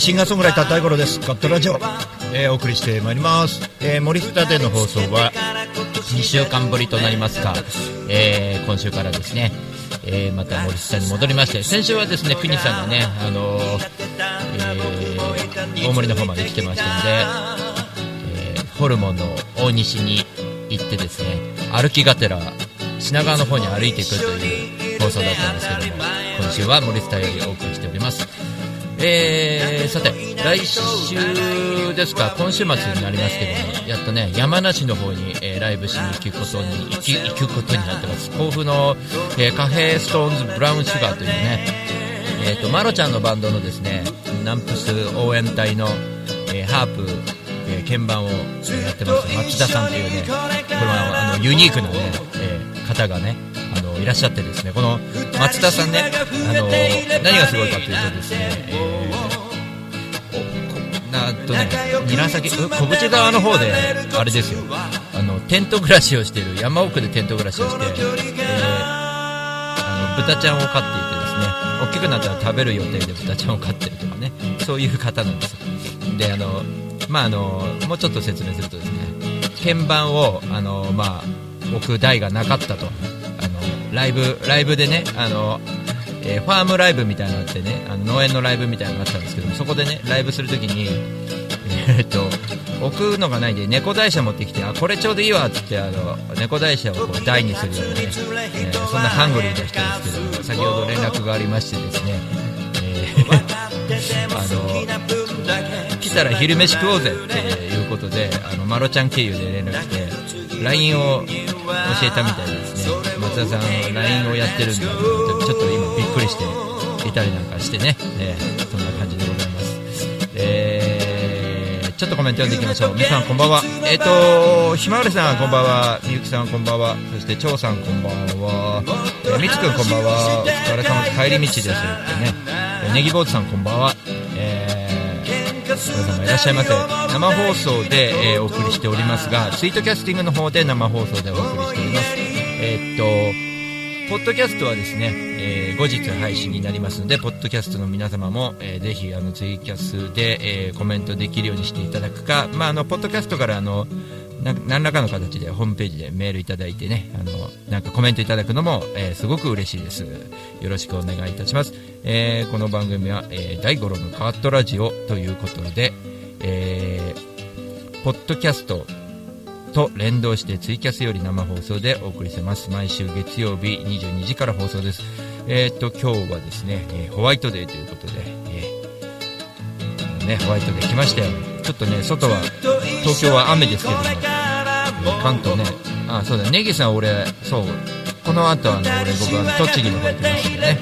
シンガーソングライター大五郎です。カットラジオ、えー、お送りしてまいります、えー、森下での放送は2週間ぶりとなりますが、えー、今週からですね、えー、また森下に戻りまして先週はですね国さんがね、あの、え、大森の方まで来てましたんで、え、ホルモンの大西に行ってですね歩きがてら品川の方に歩いていくという放送だったんですけども今週は森下よりお送りしております。えー、さて来週ですか？今週末になりますけどもやっとね山梨の方に、えー、ライブしに行くことに行き行くことになってます。甲府の、えー、カフェストーンズブラウンシュガーというねえーと、マロちゃんのバンドのですねナンプス応援隊の、えー、ハープ、えー、鍵盤を、え、やってます。松田さんというねこれはあのユニークなね、えー、方がねいらっしゃってですねこの松田さんねあの何がすごいかというとですね、えー、なとね紫小淵川の方であれですよ。あのテント暮らしをしている山奥でテント暮らしをして、えー、あの豚ちゃんを飼っていてですね大きくなったら食べる予定で豚ちゃんを飼ってるとかねそういう方なんですであのまああのもうちょっと説明するとですね鍵盤をあのまあ置く台がなかったと。ライブライブでねあの、えー、ファームライブみたいなのがあってねあの農園のライブみたいなのがあったんですけどそこでねライブするときに、えー、っと置くのがないんで猫台車持ってきてあこれちょうどいいわっつってあの猫台車をこう台にするようなね、えー、そんなハングリーな人ですけど先ほど連絡がありましてですね、えー、あの来たら昼飯食おうぜっていうことであのマロちゃん経由で連絡して LINE を教えたみたいですね。田さん LINE をやってるんでちょっと今びっくりしていたりなんかしてね、えー、そんな感じでございます、えー、ちょっとコメント読んでいきましょう。みさんこんばんは。えっ、ー、とひまわりさんこんばんは。みゆきさんこんばんは。そして張さんこんばんは、え、みつくんこんばんは。お疲れ様帰り道ですってね。ねぎ坊主さんこんばんは。えー皆様いらっしゃいませ。生放送で、えー、お送りしておりますがツイートキャスティングの方で生放送でお送りしております。えー、っとポッドキャストはですね、えー、後日配信になりますのでポッドキャストの皆様も、えー、ぜひあのツイキャスで、えー、コメントできるようにしていただくか、まあ、あのポッドキャストからあの何らかの形でホームページでメールいただいてねあのなんかコメントいただくのも、えー、すごく嬉しいです。よろしくお願いいたします、えー、この番組は、えー、第5論のカートラジオということで、えー、ポッドキャストと連動してツイキャスより生放送でお送りしてます。毎週月曜日22時から放送です。えー、っと今日はですね、えホワイトデーということで、えね、ホワイトデー来ましたよちょっとね外は東京は雨ですけども、関東ね。あそうだネギさん俺そうこの後あの俺僕は栃木の方行きますんでね。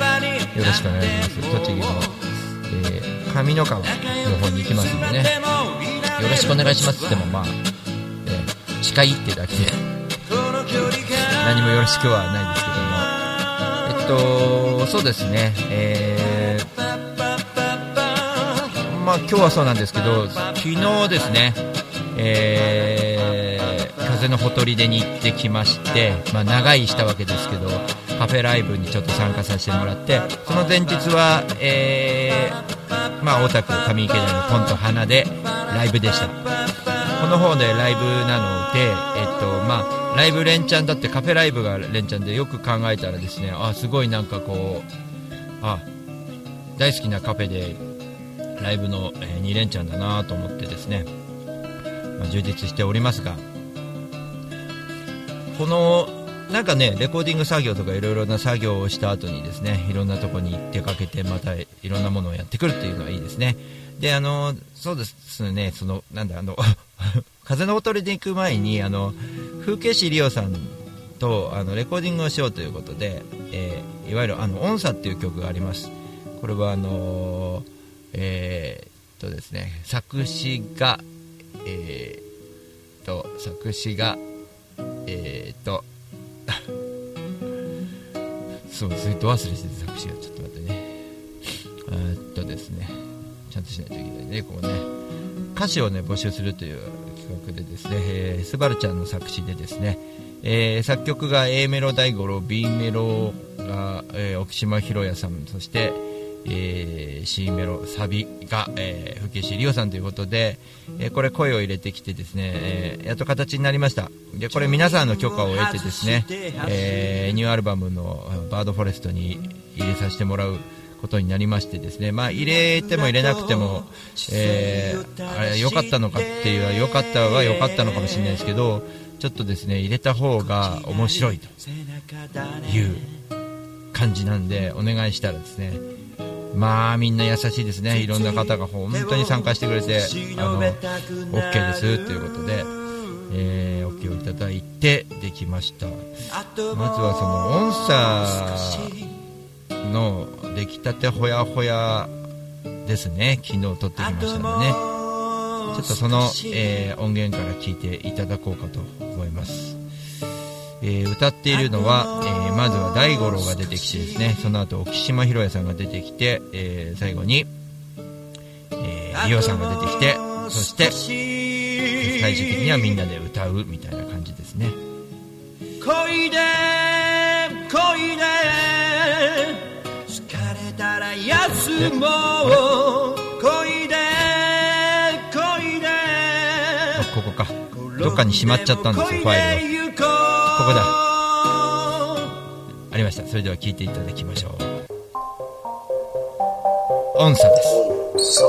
よろしくお願いします。栃木の、えー、上三川の方に行きますんでね。よろしくお願いします。ってもまあ、えー、近いってだけ。で何もよろしくはないですけども。えっとそうですね。えーまあ今日はそうなんですけど昨日ですね。えー、風のほとりでに行ってきまして、まあ、長居したわけですけどカフェライブにちょっと参加させてもらってその前日は、えー、まあ、大田区上池台のポンと花でライブでした。この方でライブなので、えっとまあ、ライブ連チャンだってカフェライブが連チャンでよく考えたらですねあすごいなんかこうあ大好きなカフェでライブの、え2連チャンだなと思ってですねまあ、充実しておりますがこのなんかねレコーディング作業とかいろいろな作業をした後にですねいろんなとこに出かけてまたいろんなものをやってくるっていうのはいいですね。であのそうですねそのなんだあの 風のほとりで行く前にあの風景師リオさんとあのレコーディングをしようということで、えー、いわゆるあの音差っていう曲があります。これはあのえー、っとですね作詞がえー、と作詞がえー、と そうずっと忘れしてて作詞が。ちょっと待ってね。えっとですね。ちゃんとしないといけないねこうね歌詞をね募集するという企画でですね、えー、スバルちゃんの作詞でですね、えー、作曲が A メロ大五郎 B メロが、えー、奥島博也さんそして、えー、C メロサビが、えー、吹石りおさんということで、えー、これ声を入れてきてですね、えー、やっと形になりました。でこれ皆さんの許可を得てですね、えー、ニューアルバムの「バードフォレスト」に入れさせてもらうことになりましてですね、まあ、入れても入れなくても、えー、あれ良かったのかっていうは良かったは良かったのかもしれないですけどちょっとですね入れた方が面白いという感じなんでお願いしたらですねまあみんな優しいですね。いろんな方が本当に参加してくれてあの OK ですということで、えー、OK をいただいてできました。まずはその音差の出来たてほやほやですね。昨日撮ってきましたのでね。ちょっとその、えー、音源から聞いていただこうかと思います。えー、歌っているのは、えー、まずは大五郎が出てきてですね。その後沖島博也さんが出てきて、え、最後に、えー、リオさんが出てきてそして最終的にはみんなで歌うみたいな感じですね。恋で恋で休もう恋で恋で。ここか。どっかにしまっちゃったんですよファイルここだ。ありました。それでは聞いていただきましょう。音差です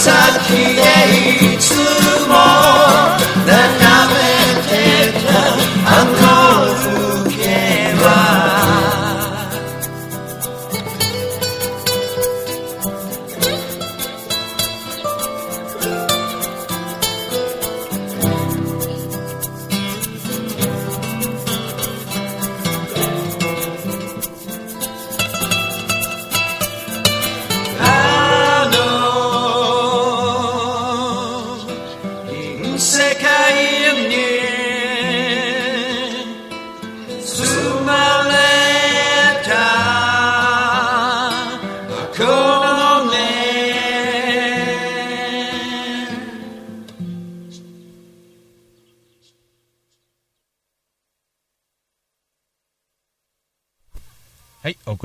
先でいつ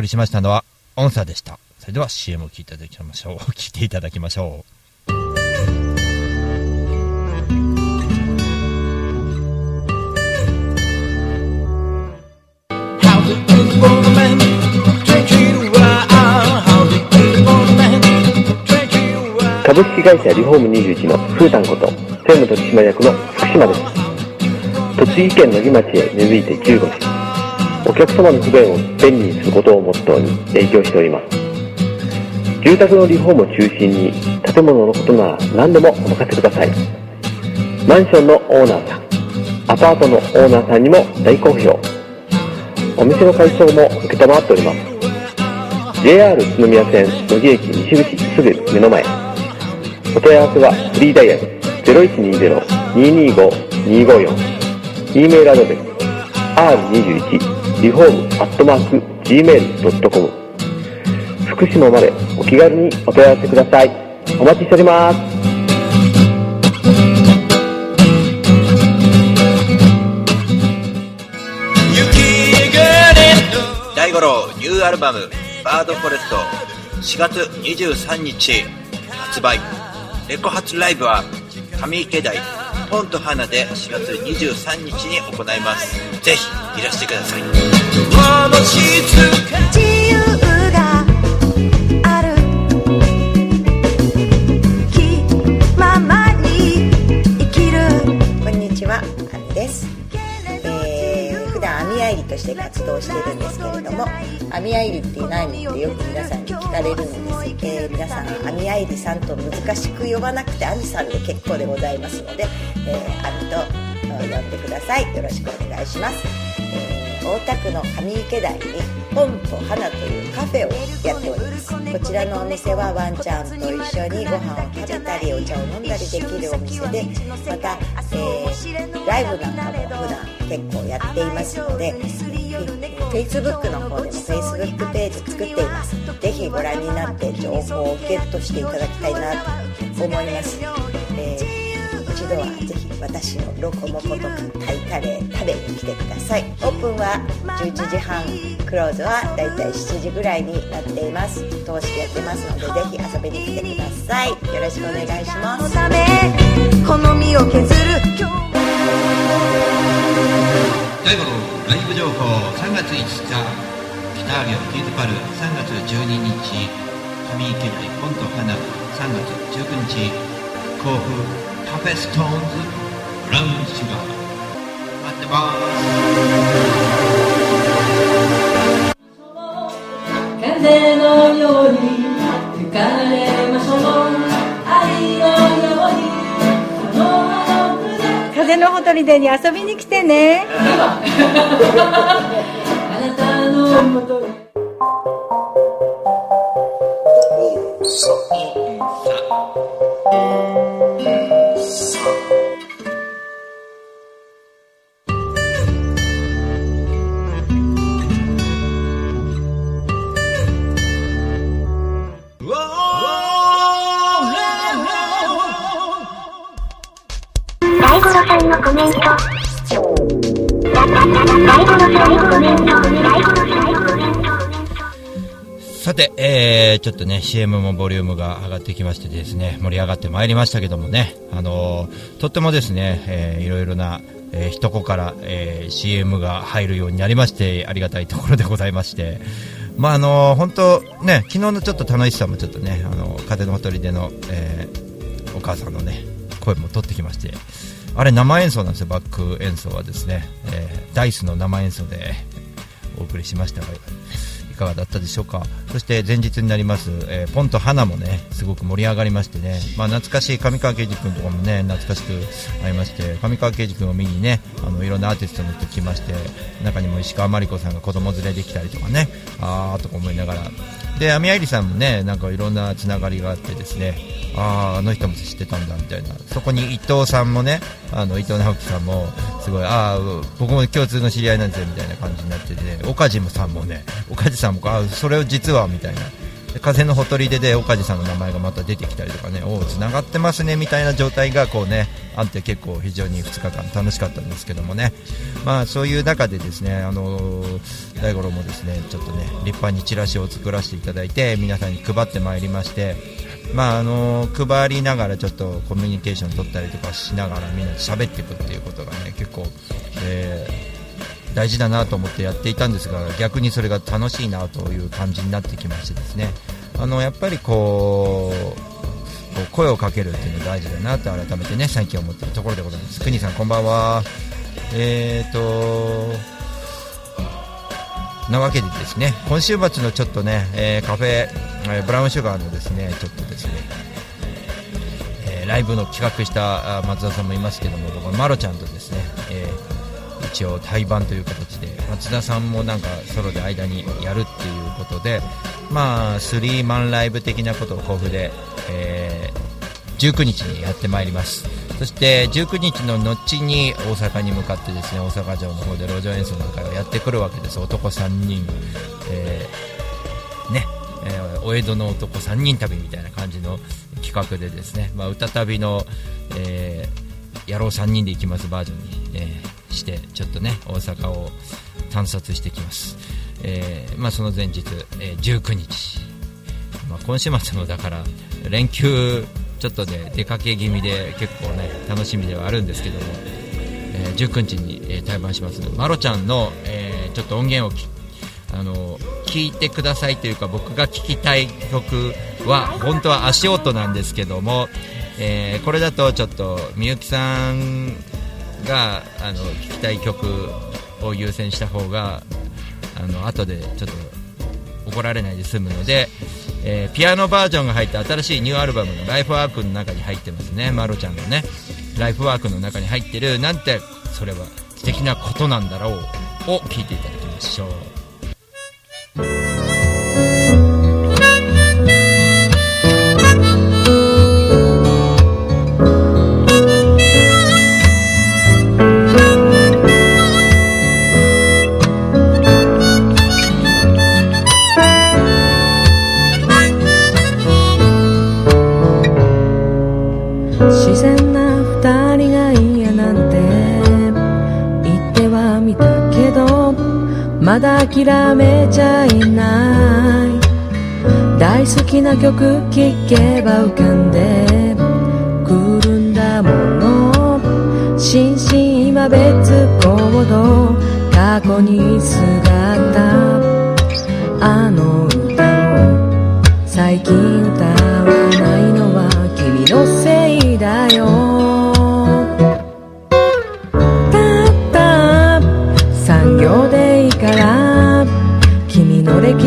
りしましたのは、音差でした。それでは CM を聴いていただきましょう。聞いていただきましょう。株株式会社リフォーム21のふーたんこと専務取締役の福島です栃木県野木町へ根付いて15年お客様の不便を便利にすることをモットーに営業しております。住宅のリフォームを中心に建物のことなら何でもお任せください。マンションのオーナーさんアパートのオーナーさんにも大好評。お店の改装も承っております。JR 宇都宮線野木駅西口すぐ目の前。お問い合わせはフリーダイヤル0120-225-254 e メールアドレス r21 リフォームアットマーク gmail.com 福島までお気軽にお問い合わせください。お待ちしております。大五郎ニューアルバム「バードフォレスト」4月23日発売。レコ発ライブは上池台ポンと花で4月23日に行います。ぜひいらしてください。として活動しているんですけれども、網愛理って何ってよく皆さんに聞かれるのです。えー、皆さん、網愛理さんと難しく呼ばなくて、アミさんで結構でございますので、えー、アミと呼んでください。よろしくお願いします。えー大田区の上池台にポンと花というカフェをやっております。こちらのお店はワンちゃんと一緒にご飯を食べたりお茶を飲んだりできるお店でまた、えーライブなんかも普段結構やっていますので Facebook の方でも Facebook ページ作っています。ぜひご覧になって情報をゲットしていただきたいなと思います、えー一度はぜひ私のロコモコとタイカレー食べに来てください。オープンは11時半クローズはだいたい7時ぐらいになっています。通してやってますのでぜひ遊びに来てください。よろしくお願いします。のため好みを削る今日大五郎ライブ情報3月5日北アゲオキーズパル3月12日上池台ポンと花3月19日甲府カフェストーンズブラウンシュガー待ってます風のように吹かれましょう愛のように風のほとりでに遊びに来てね。あなたのもとにて、えー、ちょっとね、CM もボリュームが上がってきましてですね、盛り上がってまいりましたけどもね、あのーとってもですね、えーいろいろな、えー、一子から、えー CM が入るようになりまして、ありがたいところでございまして、まああのー本当ね、昨日のちょっと楽しさもちょっとね、あのー風のほとりでの、えーお母さんのね、声も取ってきまして、あれ生演奏なんですよ、バック演奏はですね、えーダイスの生演奏でお送りしましたが、かがだったでしょうか。そして前日になります、えーポンと花もねすごく盛り上がりましてね、まあ、懐かしい上川圭司君とかもね懐かしく会いまして上川圭司君を見にねあのいろんなアーティストの人来まして中にも石川真理子さんが子供連れで来たりとかねあーとか思いながら。で網愛理さんもねなんかいろんなつながりがあってですねあーあの人も知ってたんだみたいな。そこに伊藤さんもねあの伊藤直樹さんもすごいああ僕も共通の知り合いなんですよみたいな感じになってて岡地さんもね岡地さんもあそれを実はみたいな。風のほとりでで岡地さんの名前がまた出てきたりとかねおお繋がってますねみたいな状態がこうねあって結構非常に2日間楽しかったんですけどもね。まあそういう中でですねあの大五郎もですねちょっとね立派にチラシを作らせていただいて皆さんに配ってまいりましてまああの配りながらちょっとコミュニケーション取ったりとかしながらみんなで喋っていくっていうことがね結構、えー大事だなと思ってやっていたんですが逆にそれが楽しいなという感じになってきましてですね。あのやっぱりこう声をかけるっていうのが大事だなと改めてね最近思っているところでございます。国さんこんばんは。えーとなわけでですね今週末のちょっとね、えーカフェ、えーブラウンシュガーのですねちょっとですね、えーライブの企画した松田さんもいますけども僕はマロちゃんとですね、えー一応対バンという形で松田さんもなんかソロで間にやるっていうことでまあスリーマンライブ的なことを甲府で、えー19日にやってまいります。そして19日の後に大阪に向かってですね大阪城の方で路上演奏なんかをやってくるわけです。男3人、えーね、えーお江戸の男3人旅みたいな感じの企画でですね、まあ、歌旅の、えー野郎3人で行きますバージョンに、えーしてちょっとね大阪を探索してきます、えーまあ、その前日、えー19日、まあ、今週末もだから連休ちょっとで出かけ気味で結構ね楽しみではあるんですけども、えー19日に、え対バンしますマロちゃんの、えーちょっと音源をあの聞いてくださいというか僕が聴きたい曲は本当は足音なんですけども、えーこれだとちょっとみゆきさんがあの聴きたい曲を優先した方があの後でちょっと怒られないで済むので、えーピアノバージョンが入った新しいニューアルバムの「ライフワークの中に入ってますね。まろちゃんがね。ライフワークの中に入ってるなんてそれは素敵なことなんだろう。を聞いていただきましょう。まだ諦めちゃいない。大好きな曲聴けば浮かんでくるんだもの。心身今別行動。過去にすがったあの歌を最近歌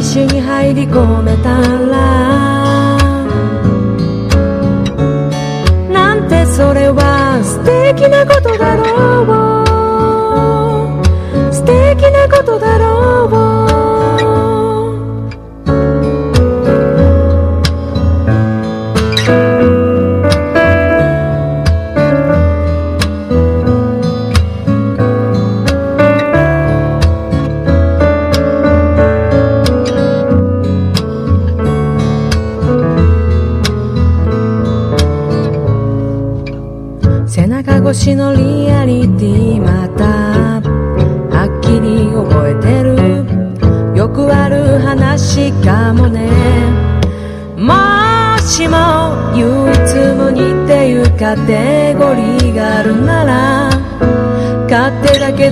の歴史に入り込めたらなんてそれは素敵なことだろう。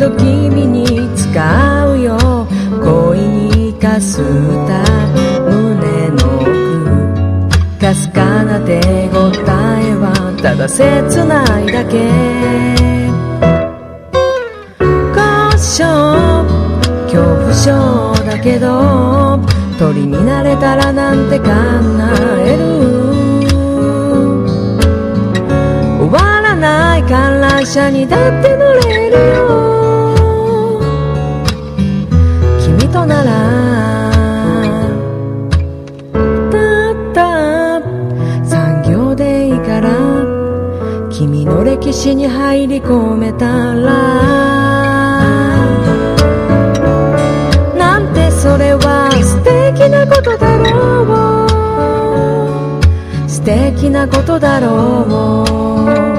手だけど君に使うよ。恋にかすた胸の奥。かすかな手応えはただ切ないだけ。故障恐怖症だけど鳥になれたらなんて叶える？終わらない観覧車にだって乗歴史に入り込めたらなんてそれは素敵なことだろう。素敵なことだろう。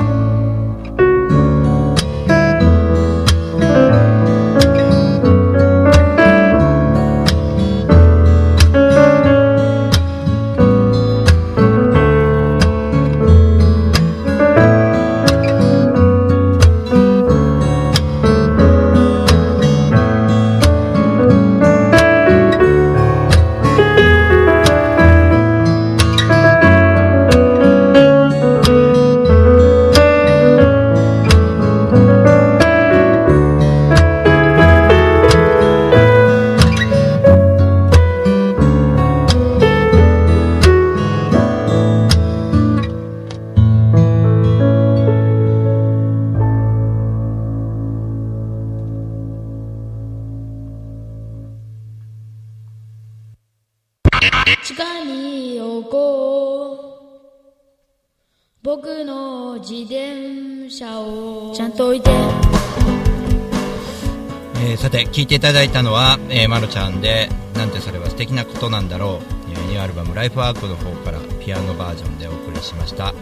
聴いていただいたのは、えー、まろちゃんで「なんてそれは素敵なことなんだろう」ニューアルバム「ライフワークの方からピアノバージョンでお送りしました、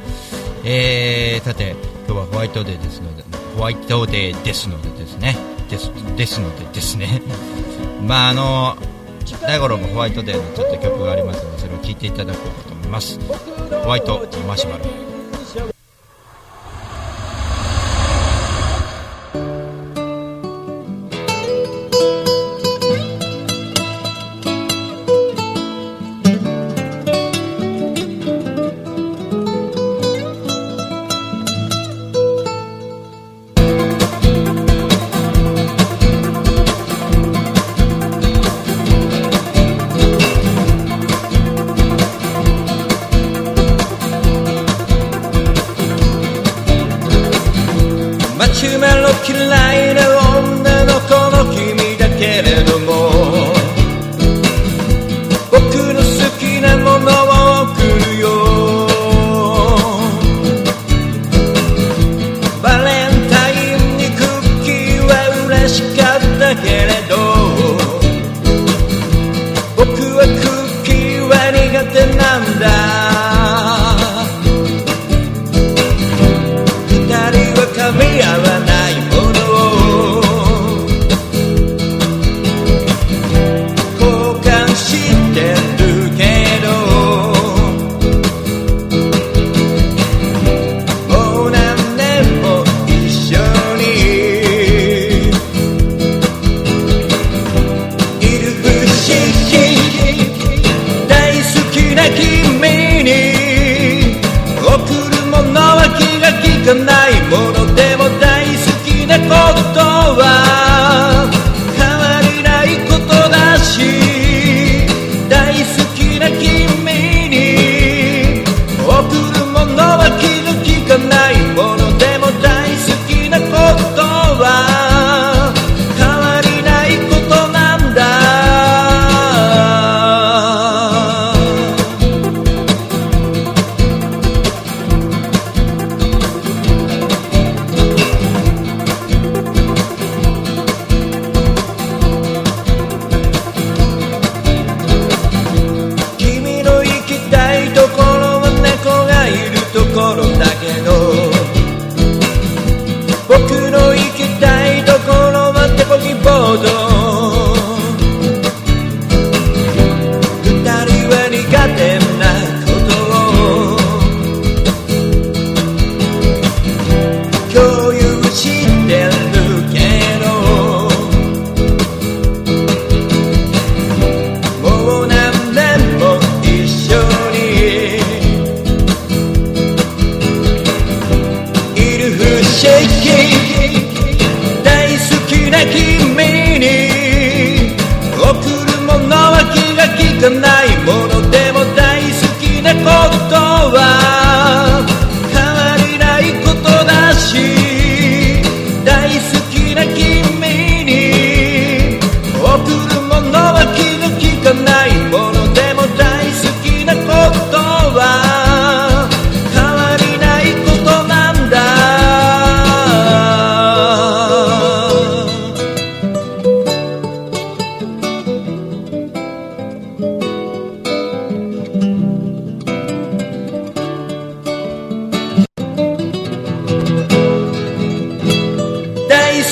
えーさて今日はホワイトデーですのでホワイトデーですのでですね。ですですのでですね。まああの大五郎もホワイトデーのちょっと曲がありますのでそれを聴いていただこうかと思います。ホワイトマシュマロ。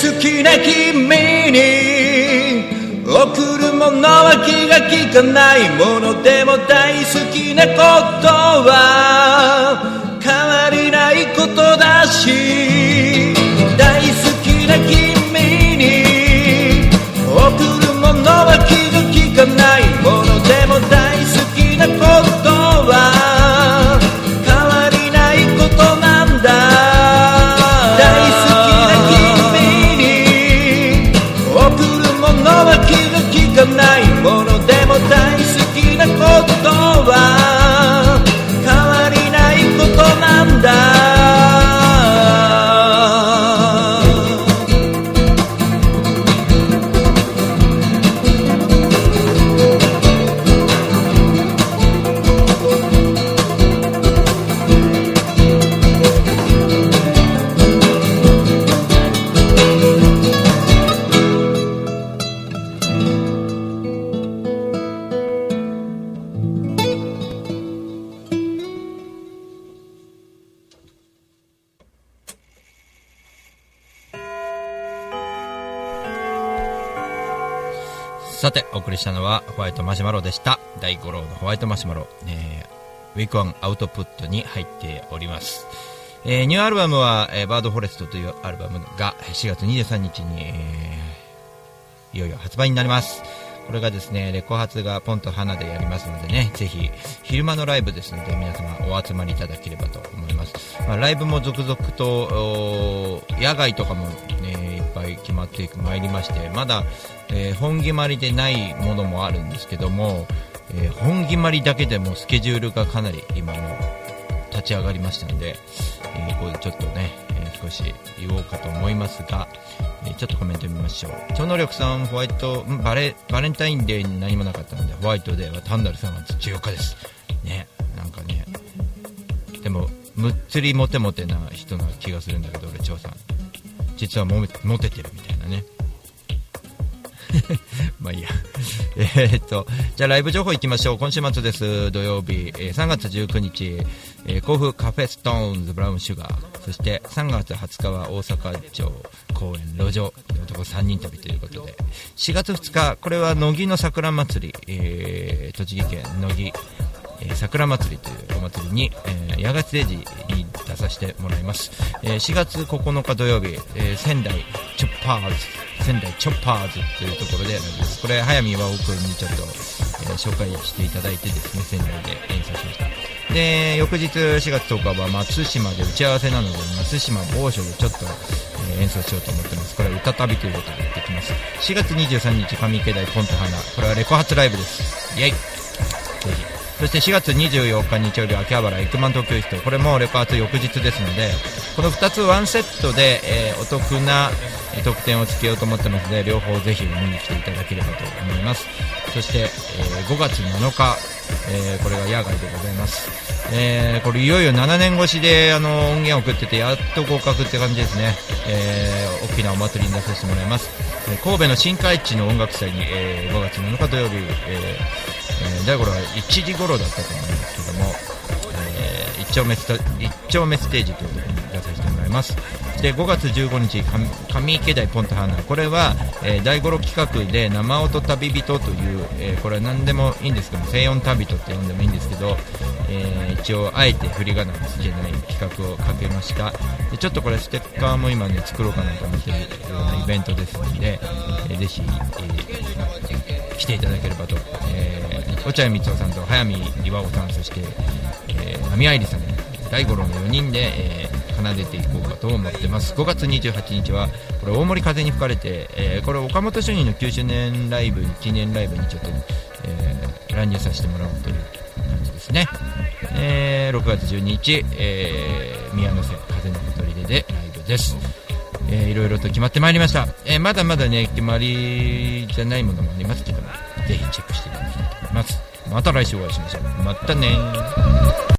好きな君に贈るものは気が利かないものでも大好きなことは変わりないことだし大好きな君に贈るものは気が利かないりしたのはホワイトマシュマロでした。第5号のホワイトマシュマロ、えー、ウィークワンアウトプットに入っております。えー、ニューアルバムは、えー、バードフォレストというアルバムが4月23日に、えー、いよいよ発売になります。これがですねレコ発がポンと花でやりますのでねぜひ昼間のライブですので皆様お集まりいただければと思います、まあ、ライブも続々と野外とかも、ね、いっぱい決まってまいりましてまだ、えー、本決まりでないものもあるんですけども、えー、本決まりだけでもスケジュールがかなり今も立ち上がりましたので、えー、ここでちょっとね、えー、少し言おうかと思いますが、えー、ちょっとコメント見ましょう。超能力さんホワイトバレバレンタインデーに何もなかったのでホワイトデーは単なる3月14日です。ねなんかねでもむっつりモテモテな人な気がするんだけど俺張さん。実はモテてるみたいなね。まあいいや。え、っと、じゃあライブ情報いきましょう。今週末です。土曜日、えー、3月19日、えー、甲府カフェストーンズブラウンシュガー。そして3月20日は大阪城公園路上。男3人旅ということで。4月2日、これは乃木の桜祭り、えー、栃木県乃木、桜祭りというお祭りに、えー、八月0時に出させてもらいます、えー、4月9日土曜日、えー、仙台チョッパーズ仙台チョッパーズというところでこれ早見和夫君にちょっと、えー、紹介していただいてですね仙台で演奏しました。で翌日4月10日は松島で打ち合わせなので松島某所でちょっと、えー、演奏しようと思ってます。これは歌旅ということでやってきます。4月23日上池台ポンと花これはレコ発ライブです。イエイ。ぜひ。そして4月24日日曜日秋葉原エクマン東京室これもレパート翌日ですのでこの2つワンセットで、えー、お得な特典をつけようと思ってますので両方ぜひ見に来ていただければと思います。そして、え、5月7日、え、これが野外でございます、え、これいよいよ7年越しであの音源を送っててやっと合格って感じですね、え、大きなお祭りに出させてもらいます、え神戸の新海地の音楽祭に、え5月7日土曜日、えー、第5は1時頃だったと思いますけども、えー、一丁目ス一丁目ステージというところに出させてもらいます。で5月15日上池台ポンと花これは、えー、第5企画で生音旅人という、えー、これは何でもいいんですけど西音旅人って呼んでもいいんですけど、えー、一応あえて振り仮名をつけない企画をかけました。でちょっとこれステッカーも今ね作ろうかなと思ってるようなイベントですので、えー、ぜひ、えー、来ていただければと、えー、落合光雄さんと早見岩尾さんそして、えー、波愛理さん大五郎の4人で、えー、奏でていこうかと思ってます。5月28日はこれ大森風に吹かれて、えー、これ岡本主任の9周年ライブ記念ライブにちょっと、えー、乱入させてもらおうという感じですね、えー、6月12日、えー、宮の瀬風のほとりででライブです。えー、いろいろと決まってまいりました、えー、まだまだね決まりじゃないものもありますけどもぜひチェックしていただきたいと思います。また来週お会いしましょう。またね